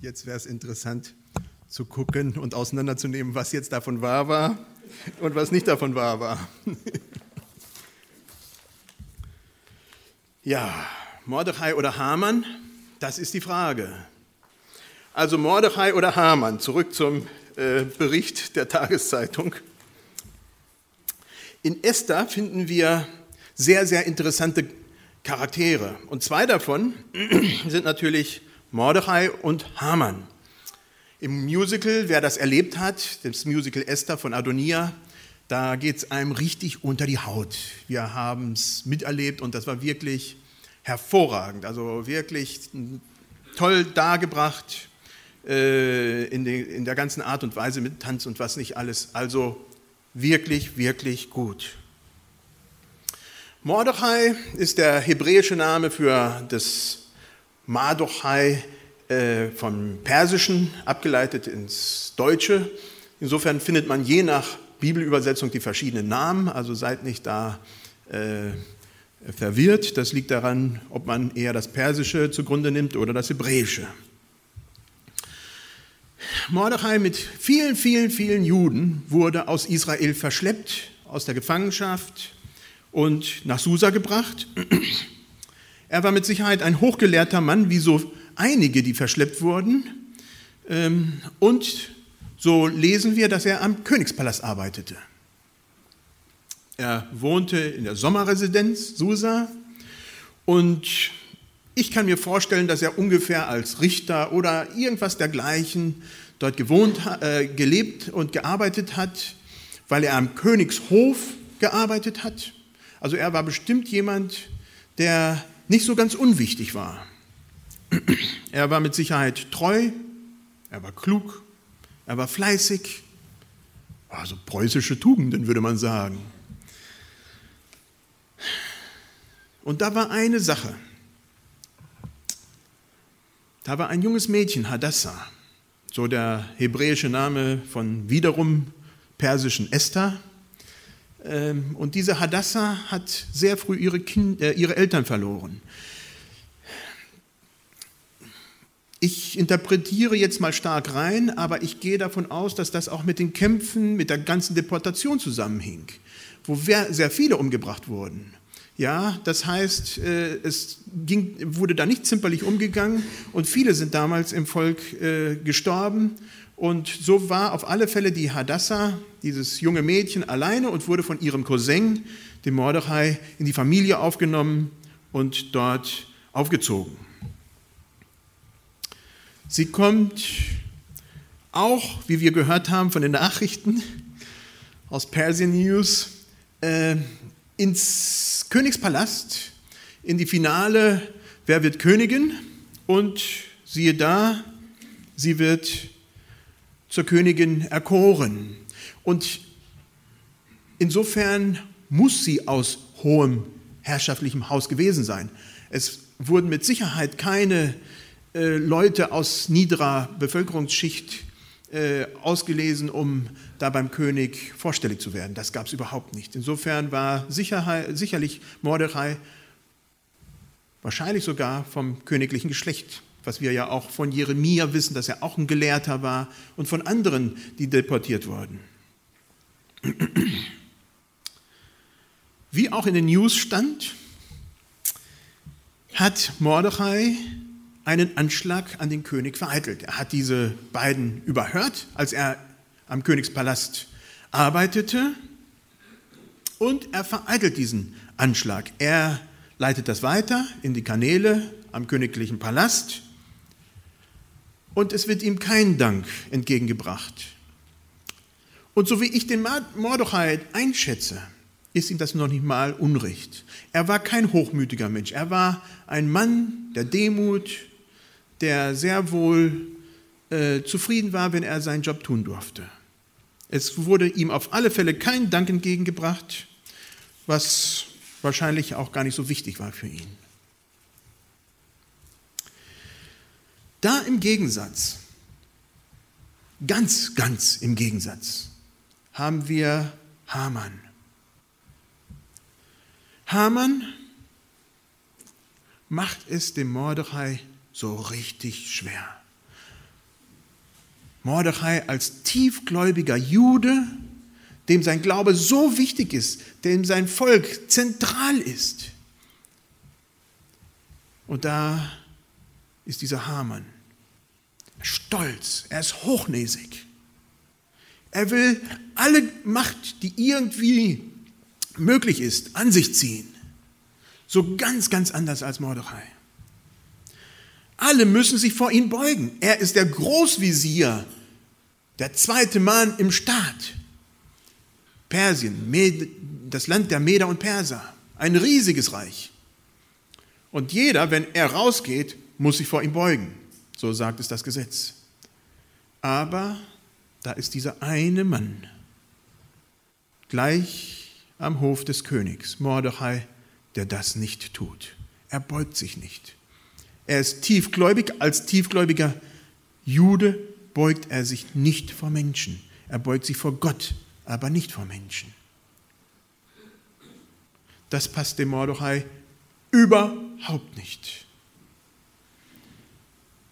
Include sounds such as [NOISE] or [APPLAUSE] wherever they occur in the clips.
Jetzt wäre es interessant zu gucken und auseinanderzunehmen, was jetzt davon wahr war und was nicht davon wahr war. [LAUGHS] ja, Mordechai oder Haman, das ist die Frage. Also Mordechai oder Haman, zurück zum äh, Bericht der Tageszeitung. In Esther finden wir sehr, sehr interessante Charaktere. Und zwei davon [CLEARS THROAT] sind natürlich Mordechai und Haman. Im Musical, wer das erlebt hat, das Musical Esther von Adonia, da geht es einem richtig unter die Haut. Wir haben es miterlebt und das war wirklich hervorragend, also wirklich toll dargebracht äh, in, de, in der ganzen Art und Weise mit Tanz und was nicht alles. Also wirklich, wirklich gut. Mordechai ist der hebräische Name für das Mardochai äh, vom Persischen abgeleitet ins Deutsche. Insofern findet man je nach Bibelübersetzung die verschiedenen Namen, also seid nicht da äh, verwirrt. Das liegt daran, ob man eher das Persische zugrunde nimmt oder das Hebräische. Mordechai mit vielen, vielen, vielen Juden wurde aus Israel verschleppt, aus der Gefangenschaft und nach Susa gebracht. Er war mit Sicherheit ein hochgelehrter Mann, wie so einige, die verschleppt wurden. Ähm, und so lesen wir, dass er am Königspalast arbeitete. Er wohnte in der Sommerresidenz Susa und ich kann mir vorstellen, dass er ungefähr als Richter oder irgendwas dergleichen dort gewohnt, äh, gelebt und gearbeitet hat, weil er am Königshof gearbeitet hat. Also er war bestimmt jemand, der nicht so ganz unwichtig war. Er war mit Sicherheit treu, er war klug, er war fleißig, also preußische Tugenden würde man sagen. Und da war eine Sache. Da war ein junges Mädchen, Hadassah, so der hebräische Name von wiederum persischen Esther. Ähm, und diese Hadassah hat sehr früh ihre, kind, äh, ihre Eltern verloren. Ich interpretiere jetzt mal stark rein, aber ich gehe davon aus, dass das auch mit den Kämpfen, mit der ganzen Deportation zusammenhing, wo sehr viele umgebracht wurden. Ja, das heißt, äh, es ging, wurde da nicht zimperlich umgegangen und viele sind damals im Volk äh, gestorben und so war auf alle Fälle die Hadassah, dieses junge Mädchen, alleine und wurde von ihrem Cousin, dem Mordechai, in die Familie aufgenommen und dort aufgezogen. Sie kommt auch, wie wir gehört haben von den Nachrichten aus Persian News, äh, ins Königspalast, in die Finale Wer wird Königin? Und siehe da, sie wird zur Königin erkoren. Und insofern muss sie aus hohem herrschaftlichem Haus gewesen sein. Es wurden mit Sicherheit keine äh, Leute aus niederer Bevölkerungsschicht äh, ausgelesen, um da beim König vorstellig zu werden. Das gab es überhaupt nicht. Insofern war sicherlich Mordechai wahrscheinlich sogar vom königlichen Geschlecht was wir ja auch von Jeremia wissen, dass er auch ein Gelehrter war und von anderen, die deportiert wurden. Wie auch in den News stand, hat Mordechai einen Anschlag an den König vereitelt. Er hat diese beiden überhört, als er am Königspalast arbeitete und er vereitelt diesen Anschlag. Er leitet das weiter in die Kanäle am königlichen Palast und es wird ihm kein Dank entgegengebracht. Und so wie ich den Mordechai einschätze, ist ihm das noch nicht mal Unrecht. Er war kein hochmütiger Mensch. Er war ein Mann der Demut, der sehr wohl äh, zufrieden war, wenn er seinen Job tun durfte. Es wurde ihm auf alle Fälle kein Dank entgegengebracht, was wahrscheinlich auch gar nicht so wichtig war für ihn. Da im Gegensatz, ganz, ganz im Gegensatz, haben wir Haman. Haman macht es dem Mordechai so richtig schwer. Mordechai als tiefgläubiger Jude, dem sein Glaube so wichtig ist, dem sein Volk zentral ist. Und da ist dieser Hamann stolz, er ist hochnäsig. Er will alle Macht, die irgendwie möglich ist, an sich ziehen. So ganz, ganz anders als Mordechai. Alle müssen sich vor ihm beugen. Er ist der Großvisier, der zweite Mann im Staat. Persien, das Land der Meder und Perser, ein riesiges Reich. Und jeder, wenn er rausgeht, muss sich vor ihm beugen. So sagt es das Gesetz. Aber da ist dieser eine Mann, gleich am Hof des Königs, Mordechai, der das nicht tut. Er beugt sich nicht. Er ist tiefgläubig. Als tiefgläubiger Jude beugt er sich nicht vor Menschen. Er beugt sich vor Gott, aber nicht vor Menschen. Das passt dem Mordechai überhaupt nicht.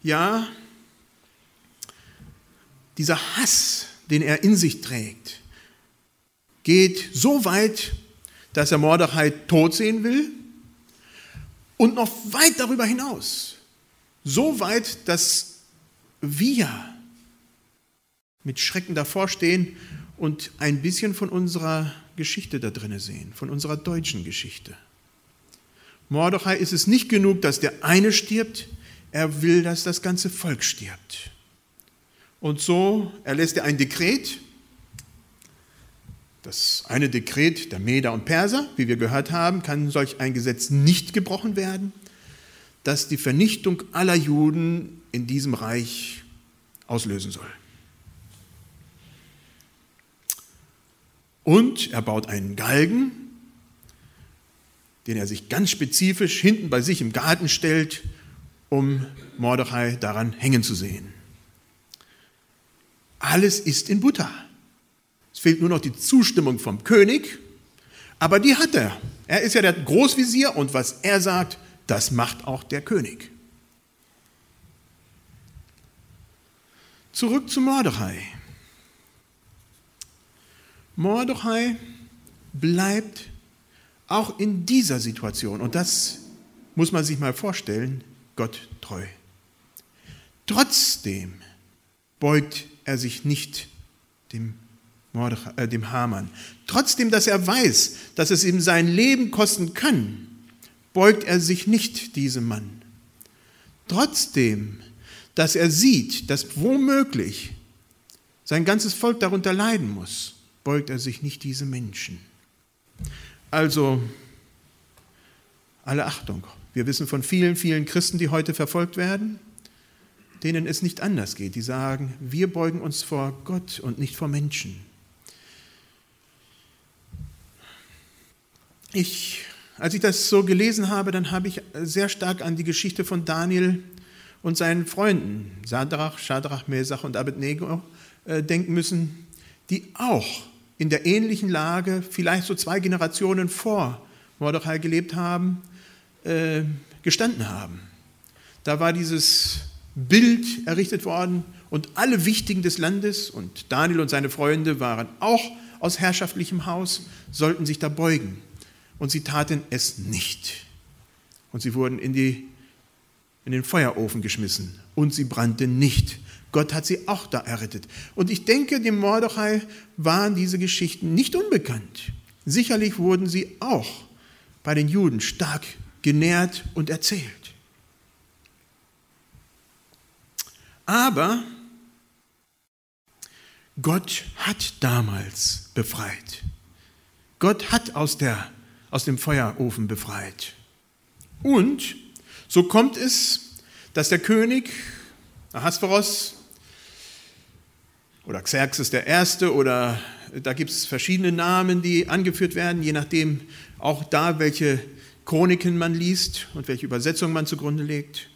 Ja, dieser Hass, den er in sich trägt, geht so weit, dass er Mordechai tot sehen will und noch weit darüber hinaus. So weit, dass wir mit Schrecken davor stehen und ein bisschen von unserer Geschichte da drinne sehen, von unserer deutschen Geschichte. Mordechai ist es nicht genug, dass der eine stirbt, er will, dass das ganze Volk stirbt. Und so erlässt er ein Dekret, das eine Dekret der Meder und Perser, wie wir gehört haben, kann solch ein Gesetz nicht gebrochen werden, das die Vernichtung aller Juden in diesem Reich auslösen soll. Und er baut einen Galgen, den er sich ganz spezifisch hinten bei sich im Garten stellt, um Mordechai daran hängen zu sehen. Alles ist in Butter. Es fehlt nur noch die Zustimmung vom König, aber die hat er. Er ist ja der Großvisier und was er sagt, das macht auch der König. Zurück zu Mordechai. Mordechai bleibt auch in dieser Situation, und das muss man sich mal vorstellen, Gott treu. Trotzdem beugt er sich nicht dem Mordechai, äh, dem Haman. Trotzdem, dass er weiß, dass es ihm sein Leben kosten kann, beugt er sich nicht diesem Mann. Trotzdem, dass er sieht, dass womöglich sein ganzes Volk darunter leiden muss, beugt er sich nicht diesem Menschen. Also, alle Achtung. Wir wissen von vielen, vielen Christen, die heute verfolgt werden, denen es nicht anders geht. Die sagen, wir beugen uns vor Gott und nicht vor Menschen. ich, als ich das so gelesen habe, dann habe ich sehr stark an die Geschichte von Daniel und seinen Freunden, Sadrach, Schadrach, Mesach und Abednego, äh, denken müssen, die auch in der ähnlichen Lage, vielleicht so zwei Generationen vor Mordechai gelebt haben, äh, gestanden haben. Da war dieses Bild errichtet worden und alle Wichtigen des Landes und Daniel und seine Freunde waren auch aus herrschaftlichem Haus, sollten sich da beugen und sie taten es nicht. Und sie wurden in, die, in den Feuerofen geschmissen und sie brannten nicht. Gott hat sie auch da errettet. Und ich denke, dem Mordechai waren diese Geschichten nicht unbekannt. Sicherlich wurden sie auch bei den Juden stark genährt und erzählt. Aber Gott hat damals befreit. Gott hat aus der aus dem Feuerofen befreit. Und so kommt es, dass der König Ahasveros oder Xerxes der Erste oder da gibt es verschiedene Namen, die angeführt werden, je nachdem auch da, welche Chroniken man liest und welche Übersetzung man zugrunde legt,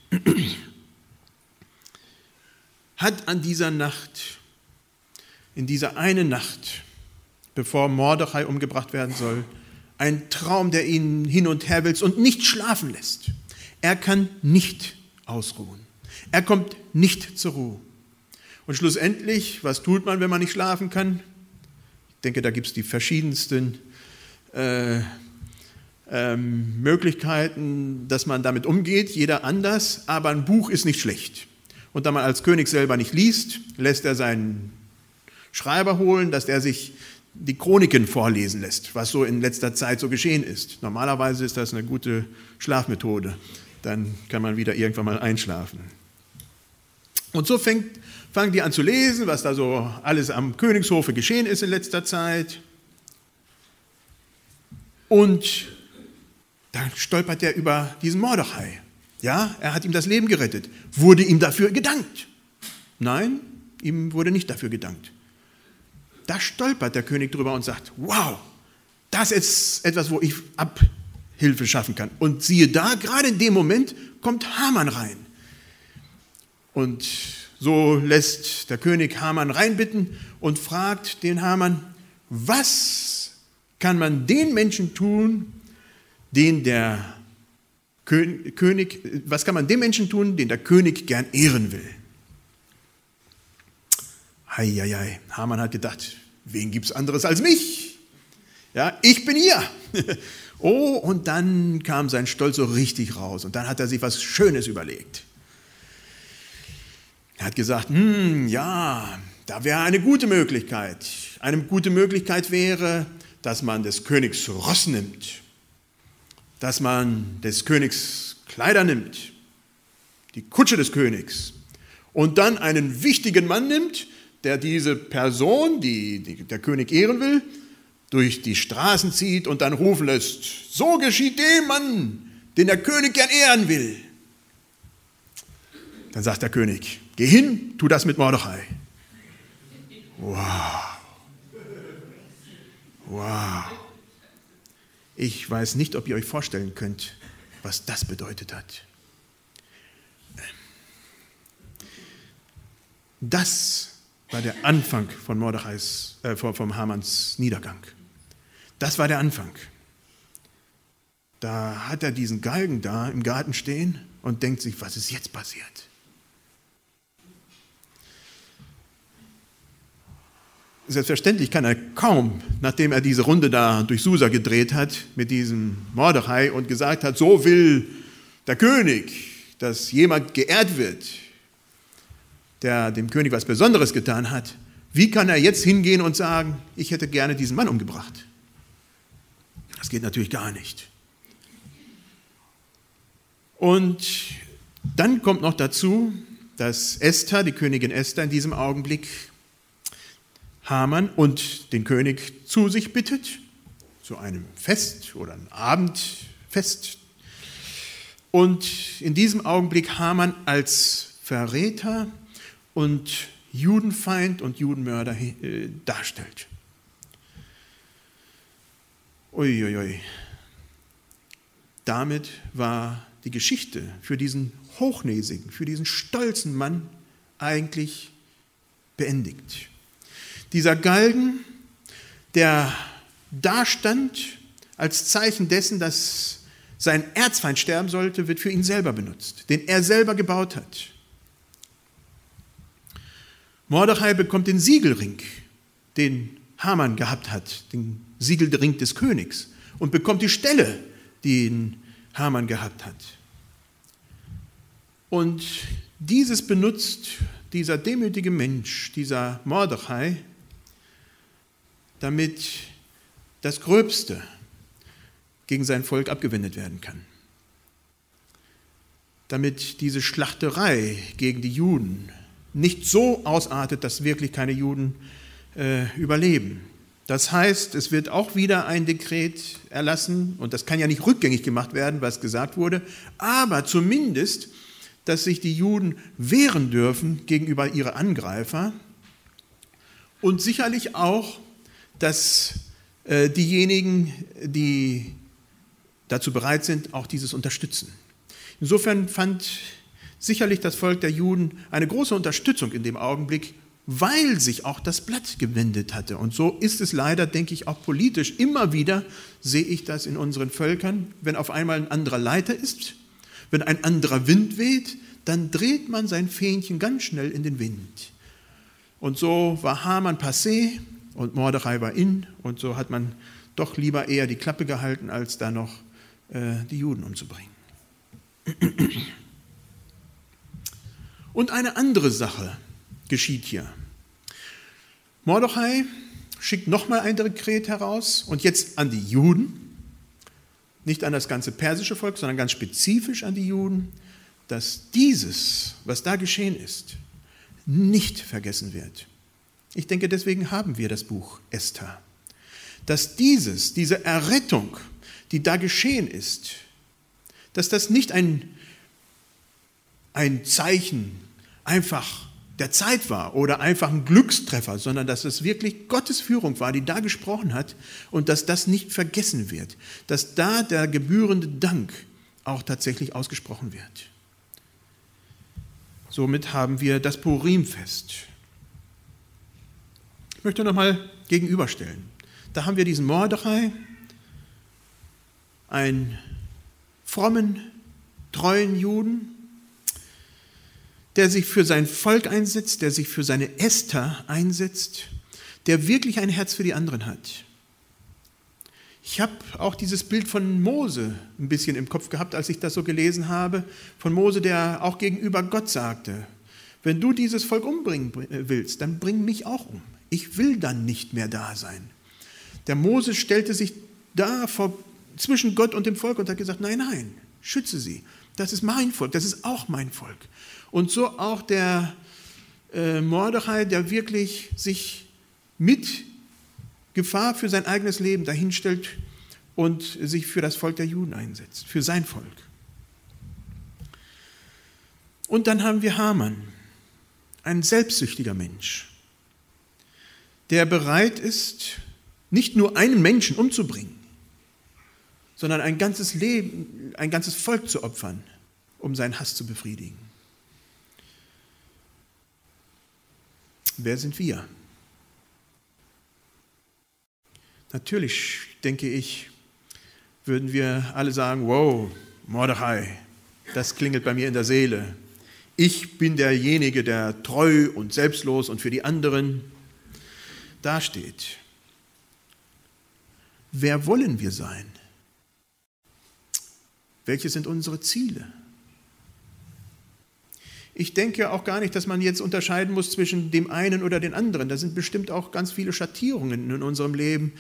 hat an dieser Nacht, in dieser eine Nacht, bevor Mordechai umgebracht werden soll, ein Traum, der ihn hin und her wälzt und nicht schlafen lässt. Er kann nicht ausruhen. Er kommt nicht zur Ruhe. Und schlussendlich, was tut man, wenn man nicht schlafen kann? Ich denke, da gibt es die verschiedensten äh, ähm, Möglichkeiten, dass man damit umgeht, jeder anders, aber ein Buch ist nicht schlecht. Und da man als König selber nicht liest, lässt er seinen Schreiber holen, dass er sich die Chroniken vorlesen lässt, was so in letzter Zeit so geschehen ist. Normalerweise ist das eine gute Schlafmethode. Dann kann man wieder irgendwann mal einschlafen. Und so fängt, fangen die an zu lesen, was da so alles am Königshofe geschehen ist in letzter Zeit. Und da stolpert er über diesen Mordechai. Ja, er hat ihm das Leben gerettet. Wurde ihm dafür gedankt? Nein, ihm wurde nicht dafür gedankt. Da stolpert der König drüber und sagt, wow, das ist etwas, wo ich Abhilfe schaffen kann. Und siehe da, gerade in dem Moment kommt Haman rein. Und so lässt der König Haman reinbitten und fragt den Haman, was kann man den Menschen tun, den der König, was kann man dem Menschen tun, den der König gern ehren will? Heieiei, Haman hat gedacht, wen gibt es anderes als mich? Ja, ich bin hier. [LAUGHS] oh, und dann kam sein Stolz so richtig raus und dann hat er sich was Schönes überlegt. Er hat gesagt, hm, ja, da wäre eine gute Möglichkeit. Eine gute Möglichkeit wäre, dass man des Königs Ross nimmt dass man des Königs Kleider nimmt, die Kutsche des Königs, und dann einen wichtigen Mann nimmt, der diese Person, die, der König ehren will, durch die Straßen zieht und dann rufen lässt, so geschieht dem Mann, den der König gern ehren will. Dann sagt der König, geh hin, tu das mit Mordechai. Wow. Wow. Ich weiß nicht, ob ihr euch vorstellen könnt, was das bedeutet hat. Das war der Anfang von Mordechais, äh, vom Hamans Niedergang. Das war der Anfang. Da hat er diesen Galgen da im Garten stehen und denkt sich, was ist jetzt passiert? Selbstverständlich kann er kaum, nachdem er diese Runde da durch Susa gedreht hat mit diesem Mordechai und gesagt hat, so will der König, dass jemand geehrt wird, der dem König was Besonderes getan hat, wie kann er jetzt hingehen und sagen, ich hätte gerne diesen Mann umgebracht? Das geht natürlich gar nicht. Und dann kommt noch dazu, dass Esther, die Königin Esther, in diesem Augenblick Haman und den König zu sich bittet, zu einem Fest oder einem Abendfest. Und in diesem Augenblick Haman als Verräter und Judenfeind und Judenmörder äh, darstellt. Uiuiui. Ui, ui. Damit war die Geschichte für diesen hochnäsigen, für diesen stolzen Mann eigentlich beendigt. Dieser Galgen, der dastand als Zeichen dessen, dass sein Erzfeind sterben sollte, wird für ihn selber benutzt, den er selber gebaut hat. Mordechai bekommt den Siegelring, den Haman gehabt hat, den Siegelring des Königs, und bekommt die Stelle, die Haman gehabt hat. Und dieses benutzt dieser demütige Mensch, dieser Mordechai, damit das Gröbste gegen sein Volk abgewendet werden kann. Damit diese Schlachterei gegen die Juden nicht so ausartet, dass wirklich keine Juden äh, überleben. Das heißt, es wird auch wieder ein Dekret erlassen, und das kann ja nicht rückgängig gemacht werden, was gesagt wurde, aber zumindest, dass sich die Juden wehren dürfen gegenüber ihren Angreifer und sicherlich auch dass äh, diejenigen, die dazu bereit sind, auch dieses unterstützen. Insofern fand sicherlich das Volk der Juden eine große Unterstützung in dem Augenblick, weil sich auch das Blatt gewendet hatte. Und so ist es leider, denke ich, auch politisch. Immer wieder sehe ich das in unseren Völkern, wenn auf einmal ein anderer Leiter ist, wenn ein anderer Wind weht, dann dreht man sein Fähnchen ganz schnell in den Wind. Und so war Haman passé und Mordechai war in und so hat man doch lieber eher die Klappe gehalten, als da noch äh, die Juden umzubringen. [CLEARS THROAT] Und eine andere Sache geschieht hier. Mordechai schickt nochmal ein Dekret heraus und jetzt an die Juden, nicht an das ganze persische Volk, sondern ganz spezifisch an die Juden, dass dieses, was da geschehen ist, nicht vergessen wird. Ich denke, deswegen haben wir das Buch Esther. Dass dieses, diese Errettung, die da geschehen ist, dass das nicht ein, ein Zeichen einfach der Zeit war oder einfach ein Glückstreffer, sondern dass es wirklich Gottes Führung war, die da gesprochen hat und dass das nicht vergessen wird, dass da der gebührende Dank auch tatsächlich ausgesprochen wird. Somit haben wir das Purimfest. Ich möchte nochmal gegenüberstellen. Da haben wir diesen Mordechai, einen frommen, treuen Juden, der sich für sein Volk einsetzt, der sich für seine Esther einsetzt, der wirklich ein Herz für die anderen hat. Ich habe auch dieses Bild von Mose ein bisschen im Kopf gehabt, als ich das so gelesen habe, von Mose, der auch gegenüber Gott sagte, wenn du dieses Volk umbringen willst, dann bring mich auch um. Ich will dann nicht mehr da sein. Der Mose stellte sich da vor, zwischen Gott und dem Volk und hat gesagt, nein, nein, schütze sie. Das ist mein Volk, das ist auch mein Volk. Und so auch der äh, Mordechai, der wirklich sich mit Gefahr für sein eigenes Leben dahinstellt und sich für das Volk der Juden einsetzt, für sein Volk. Und dann haben wir Haman, ein selbstsüchtiger Mensch, der bereit ist, nicht nur einen Menschen umzubringen, sondern ein ganzes Leben, ein ganzes Volk zu opfern, um seinen Hass zu befriedigen. Wer sind wir? Natürlich, denke ich, würden wir alle sagen, wow, Mordechai, das klingelt bei mir in der Seele. Ich bin derjenige, der treu und selbstlos und für die anderen dasteht. Wer wollen wir sein? Welche sind unsere Ziele? Ich denke auch gar nicht, dass man jetzt unterscheiden muss zwischen dem einen oder den anderen. Da sind bestimmt auch ganz viele Schattierungen in unserem Leben,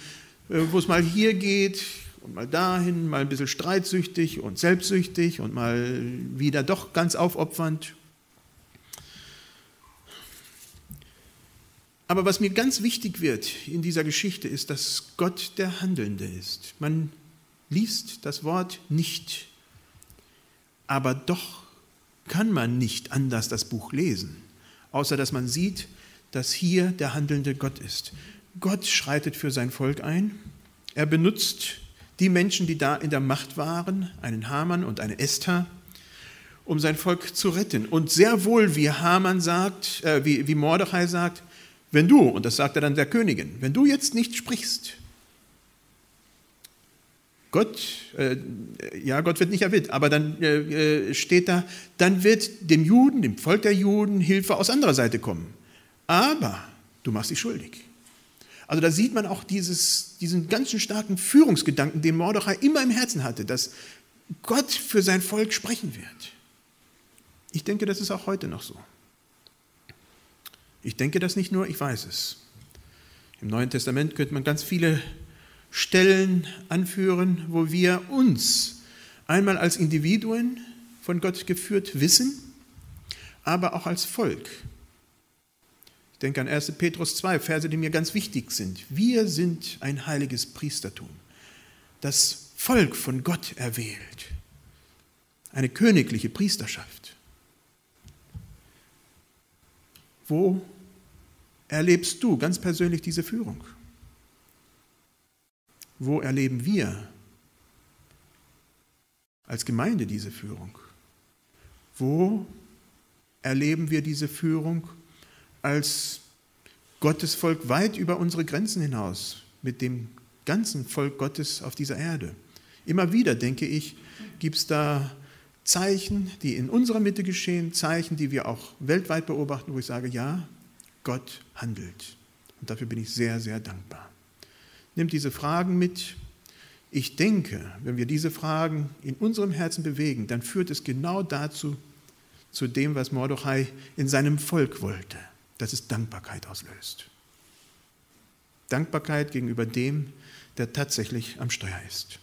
äh, wo es mal hier geht und mal dahin, mal ein bisschen streitsüchtig und selbstsüchtig und mal wieder doch ganz aufopfernd. Aber was mir ganz wichtig wird in dieser Geschichte ist, dass Gott der Handelnde ist. Man liest das Wort nicht, aber doch kann man nicht anders das Buch lesen, außer dass man sieht, dass hier der handelnde Gott ist. Gott schreitet für sein Volk ein. Er benutzt die Menschen, die da in der Macht waren, einen Haman und eine Esther, um sein Volk zu retten. Und sehr wohl, wie Haman sagt, äh, wie, wie Mordechai sagt, wenn du, und das sagt er dann der Königin, wenn du jetzt nicht sprichst, Gott, äh, ja, Gott wird nicht erwähnt, aber dann äh, äh, steht da, dann wird dem Juden, dem Volk der Juden, Hilfe aus anderer Seite kommen. Aber du machst dich schuldig. Also da sieht man auch dieses, diesen ganzen starken Führungsgedanken, den Mordechai immer im Herzen hatte, dass Gott für sein Volk sprechen wird. Ich denke, das ist auch heute noch so. Ich denke das nicht nur, ich weiß es. Im Neuen Testament könnte man ganz viele Stellen anführen, wo wir uns einmal als Individuen von Gott geführt wissen, aber auch als Volk. Ich denke an 1. Petrus 2, Verse, die mir ganz wichtig sind. Wir sind ein heiliges Priestertum, das Volk von Gott erwählt, eine königliche Priesterschaft. Wo erlebst du ganz persönlich diese Führung? Wo erleben wir als Gemeinde diese Führung? Wo erleben wir diese Führung als Gottes Volk weit über unsere Grenzen hinaus, mit dem ganzen Volk Gottes auf dieser Erde? Immer wieder, denke ich, gibt es da Zeichen, die in unserer Mitte geschehen, Zeichen, die wir auch weltweit beobachten, wo ich sage, ja, Gott handelt. Und dafür bin ich sehr, sehr dankbar. Nimmt diese Fragen mit. Ich denke, wenn wir diese Fragen in unserem Herzen bewegen, dann führt es genau dazu, zu dem, was Mordechai in seinem Volk wollte, dass es Dankbarkeit auslöst. Dankbarkeit gegenüber dem, der tatsächlich am Steuer ist.